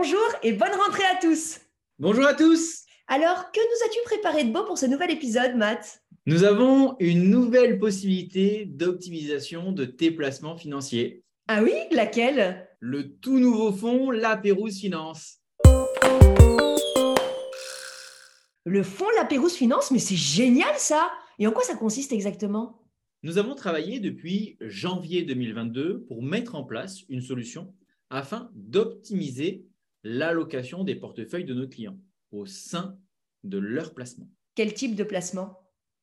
Bonjour et bonne rentrée à tous. Bonjour à tous. Alors, que nous as-tu préparé de beau pour ce nouvel épisode, Matt? Nous avons une nouvelle possibilité d'optimisation de tes placements financiers. Ah oui, laquelle? Le tout nouveau fonds La Pérouse Finance. Le fonds La Pérouse Finance, mais c'est génial ça Et en quoi ça consiste exactement? Nous avons travaillé depuis janvier 2022 pour mettre en place une solution afin d'optimiser l'allocation des portefeuilles de nos clients au sein de leur placement. Quel type de placement?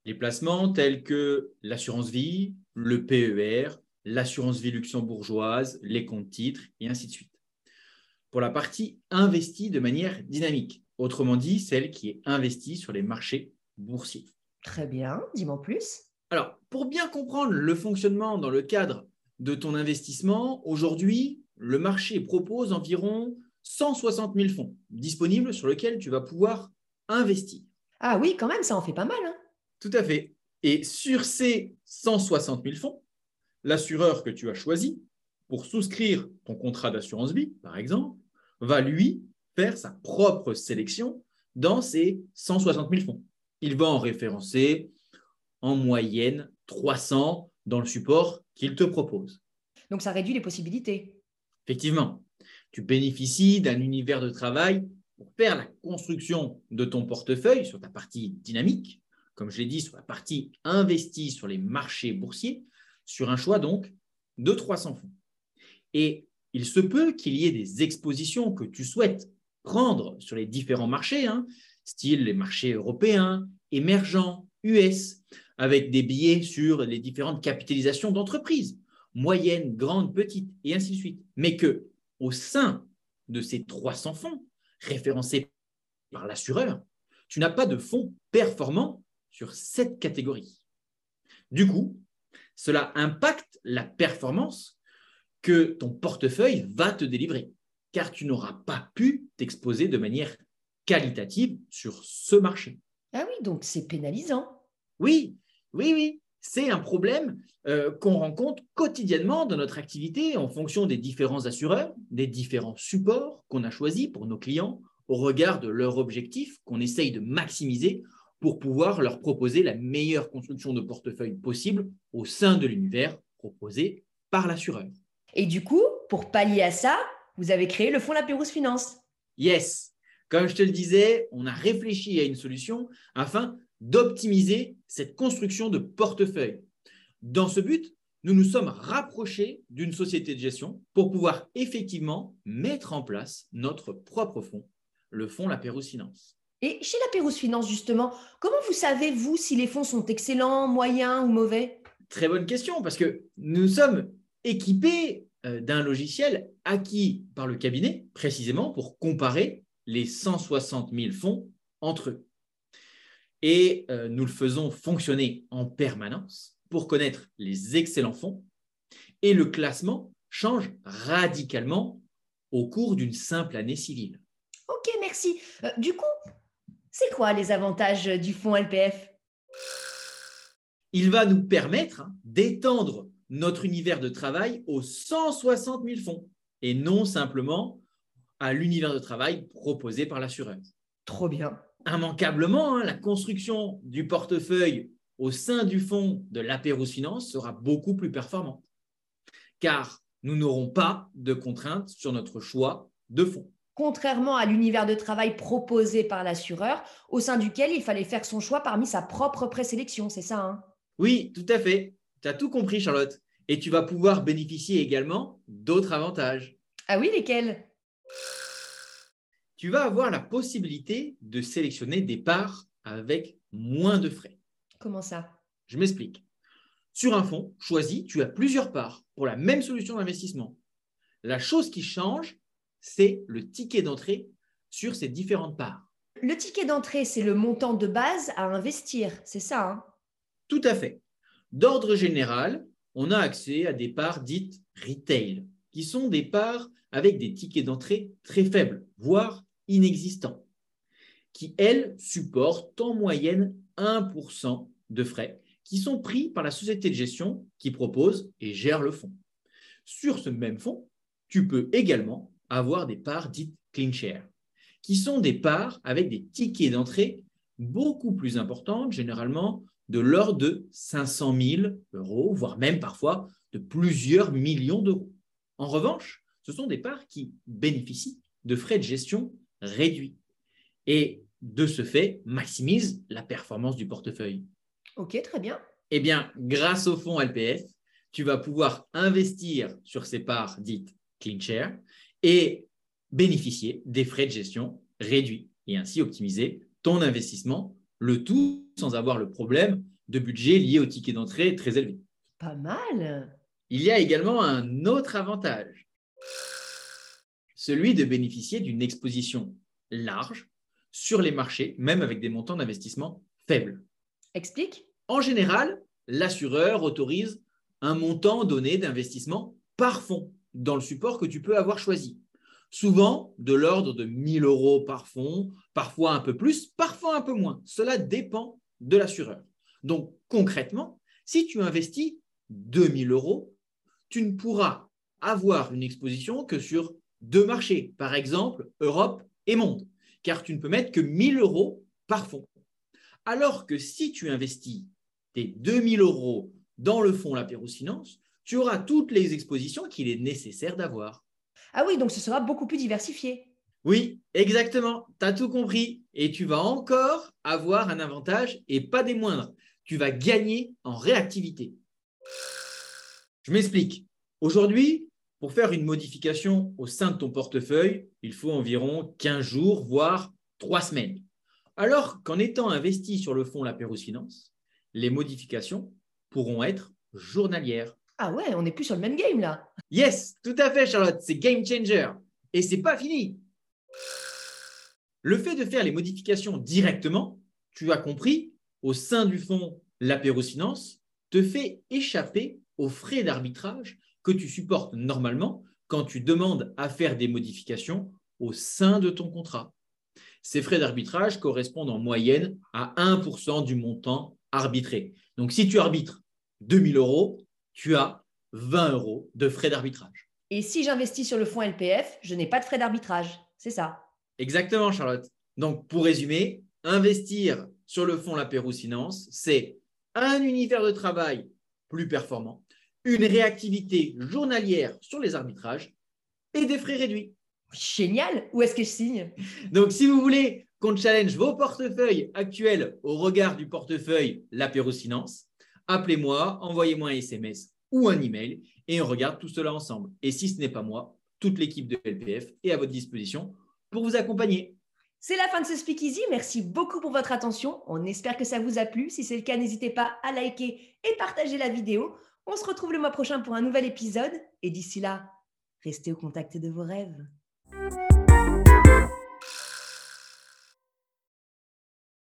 Les placements tels que l'assurance vie, le PER, l'assurance vie luxembourgeoise, les comptes titres et ainsi de suite. Pour la partie investie de manière dynamique, autrement dit celle qui est investie sur les marchés boursiers. Très bien, dis-moi plus. Alors, pour bien comprendre le fonctionnement dans le cadre de ton investissement, aujourd'hui, le marché propose environ 160 000 fonds disponibles sur lesquels tu vas pouvoir investir. Ah oui, quand même, ça en fait pas mal. Hein Tout à fait. Et sur ces 160 000 fonds, l'assureur que tu as choisi pour souscrire ton contrat d'assurance vie, par exemple, va lui faire sa propre sélection dans ces 160 000 fonds. Il va en référencer en moyenne 300 dans le support qu'il te propose. Donc ça réduit les possibilités. Effectivement, tu bénéficies d'un univers de travail pour faire la construction de ton portefeuille sur ta partie dynamique, comme je l'ai dit, sur la partie investie sur les marchés boursiers, sur un choix donc de 300 fonds. Et il se peut qu'il y ait des expositions que tu souhaites prendre sur les différents marchés, hein, style les marchés européens, émergents, US, avec des billets sur les différentes capitalisations d'entreprises, moyennes, grandes, petites, et ainsi de suite. Mais que au sein de ces 300 fonds référencés par l'assureur, tu n'as pas de fonds performants sur cette catégorie. Du coup, cela impacte la performance que ton portefeuille va te délivrer, car tu n'auras pas pu t'exposer de manière qualitative sur ce marché. Ah oui, donc c'est pénalisant. Oui, oui, oui. C'est un problème euh, qu'on rencontre quotidiennement dans notre activité en fonction des différents assureurs, des différents supports qu'on a choisis pour nos clients au regard de leur objectif qu'on essaye de maximiser pour pouvoir leur proposer la meilleure construction de portefeuille possible au sein de l'univers proposé par l'assureur. Et du coup, pour pallier à ça, vous avez créé le fonds La Pérouse Finance. Yes, comme je te le disais, on a réfléchi à une solution afin d'optimiser cette construction de portefeuille. Dans ce but, nous nous sommes rapprochés d'une société de gestion pour pouvoir effectivement mettre en place notre propre fonds, le fonds La Pérouse Finance. Et chez La Pérouse Finance, justement, comment vous savez, vous, si les fonds sont excellents, moyens ou mauvais? Très bonne question, parce que nous sommes équipés euh, d'un logiciel acquis par le cabinet, précisément pour comparer les 160 000 fonds entre eux et euh, nous le faisons fonctionner en permanence pour connaître les excellents fonds et le classement change radicalement au cours d'une simple année civile. Ok, merci. Euh, du coup, c'est quoi les avantages du fonds LPF Il va nous permettre hein, d'étendre notre univers de travail aux 160 000 fonds et non simplement à l'univers de travail proposé par l'assureur. Trop bien immanquablement, hein, la construction du portefeuille au sein du fonds de l'Apéros Finance sera beaucoup plus performante, car nous n'aurons pas de contraintes sur notre choix de fonds. Contrairement à l'univers de travail proposé par l'assureur, au sein duquel il fallait faire son choix parmi sa propre présélection, c'est ça hein? Oui, tout à fait. Tu as tout compris, Charlotte. Et tu vas pouvoir bénéficier également d'autres avantages. Ah oui, lesquels? Tu vas avoir la possibilité de sélectionner des parts avec moins de frais. Comment ça? Je m'explique. Sur un fonds choisi, tu as plusieurs parts pour la même solution d'investissement. La chose qui change, c'est le ticket d'entrée sur ces différentes parts. Le ticket d'entrée, c'est le montant de base à investir, c'est ça hein? Tout à fait. D'ordre général, on a accès à des parts dites retail, qui sont des parts avec des tickets d'entrée très faibles, voire inexistants, qui, elles, supportent en moyenne 1% de frais qui sont pris par la société de gestion qui propose et gère le fonds. Sur ce même fonds, tu peux également avoir des parts dites CleanShare, qui sont des parts avec des tickets d'entrée beaucoup plus importantes, généralement de l'ordre de 500 000 euros, voire même parfois de plusieurs millions d'euros. En revanche, ce sont des parts qui bénéficient de frais de gestion réduits et de ce fait maximisent la performance du portefeuille. Ok, très bien. Eh bien, grâce au fonds LPF, tu vas pouvoir investir sur ces parts dites CleanShare et bénéficier des frais de gestion réduits et ainsi optimiser ton investissement, le tout sans avoir le problème de budget lié au ticket d'entrée très élevé. Pas mal. Il y a également un autre avantage, celui de bénéficier d'une exposition large sur les marchés, même avec des montants d'investissement faibles. Explique. En général, l'assureur autorise un montant donné d'investissement par fonds dans le support que tu peux avoir choisi. Souvent de l'ordre de 1000 euros par fonds, parfois un peu plus, parfois un peu moins. Cela dépend de l'assureur. Donc concrètement, si tu investis 2000 euros, tu ne pourras avoir une exposition que sur deux marchés, par exemple Europe et monde, car tu ne peux mettre que 1000 euros par fonds. Alors que si tu investis tes 2000 euros dans le fonds Lapérouse Finance, tu auras toutes les expositions qu'il est nécessaire d'avoir. Ah oui, donc ce sera beaucoup plus diversifié. Oui, exactement. Tu as tout compris. Et tu vas encore avoir un avantage et pas des moindres. Tu vas gagner en réactivité. Je m'explique. Aujourd'hui, pour faire une modification au sein de ton portefeuille, il faut environ 15 jours, voire 3 semaines. Alors qu'en étant investi sur le fonds La Finance, les modifications pourront être journalières. Ah ouais, on n'est plus sur le même game là. Yes, tout à fait, Charlotte. C'est game changer. Et c'est pas fini. Le fait de faire les modifications directement, tu as compris, au sein du fonds Lapéros Finance, te fait échapper aux frais d'arbitrage que tu supportes normalement quand tu demandes à faire des modifications au sein de ton contrat. Ces frais d'arbitrage correspondent en moyenne à 1% du montant arbitré. Donc si tu arbitres 2000 euros, tu as 20 euros de frais d'arbitrage. Et si j'investis sur le fonds LPF, je n'ai pas de frais d'arbitrage. C'est ça. Exactement, Charlotte. Donc, pour résumer, investir sur le fonds La Pérouse Finance, c'est un univers de travail plus performant, une réactivité journalière sur les arbitrages et des frais réduits. Génial Où est-ce que je signe? Donc, si vous voulez qu'on challenge vos portefeuilles actuels au regard du portefeuille La Pérouse Finance, appelez-moi, envoyez-moi un SMS ou un email et on regarde tout cela ensemble. Et si ce n'est pas moi, toute l'équipe de LPF est à votre disposition pour vous accompagner. C'est la fin de ce Speakeasy. Merci beaucoup pour votre attention. On espère que ça vous a plu. Si c'est le cas, n'hésitez pas à liker et partager la vidéo. On se retrouve le mois prochain pour un nouvel épisode. Et d'ici là, restez au contact de vos rêves.